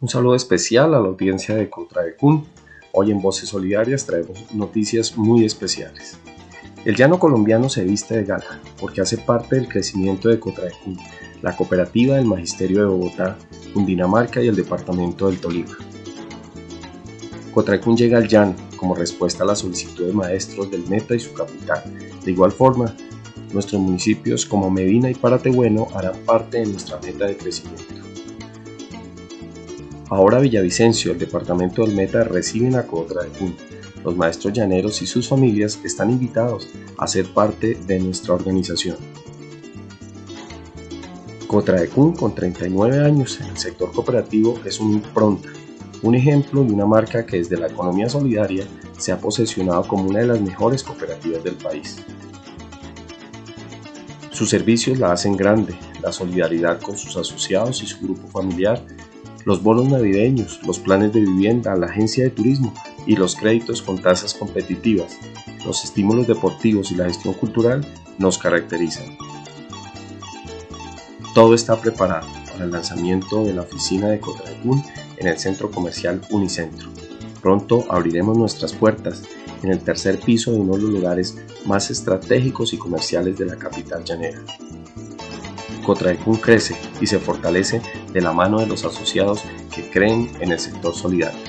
Un saludo especial a la audiencia de Contraecun. Hoy en Voces Solidarias traemos noticias muy especiales. El llano colombiano se viste de gala porque hace parte del crecimiento de Contraecun, la cooperativa del Magisterio de Bogotá, Cundinamarca y el departamento del Tolima. Cotraecun llega al llano como respuesta a la solicitud de maestros del Meta y su capital. De igual forma, nuestros municipios como Medina y Paratebueno harán parte de nuestra meta de crecimiento. Ahora Villavicencio, el departamento del Meta, reciben a Cotraecún. Los maestros llaneros y sus familias están invitados a ser parte de nuestra organización. Cotraecún, con 39 años en el sector cooperativo, es un impronta, un ejemplo de una marca que desde la economía solidaria se ha posesionado como una de las mejores cooperativas del país. Sus servicios la hacen grande, la solidaridad con sus asociados y su grupo familiar los bonos navideños, los planes de vivienda, la agencia de turismo y los créditos con tasas competitivas, los estímulos deportivos y la gestión cultural nos caracterizan. Todo está preparado para el lanzamiento de la oficina de Cotraecún en el centro comercial Unicentro. Pronto abriremos nuestras puertas en el tercer piso de uno de los lugares más estratégicos y comerciales de la capital llanera. Cotraecún crece y se fortalece de la mano de los asociados que creen en el sector solidario.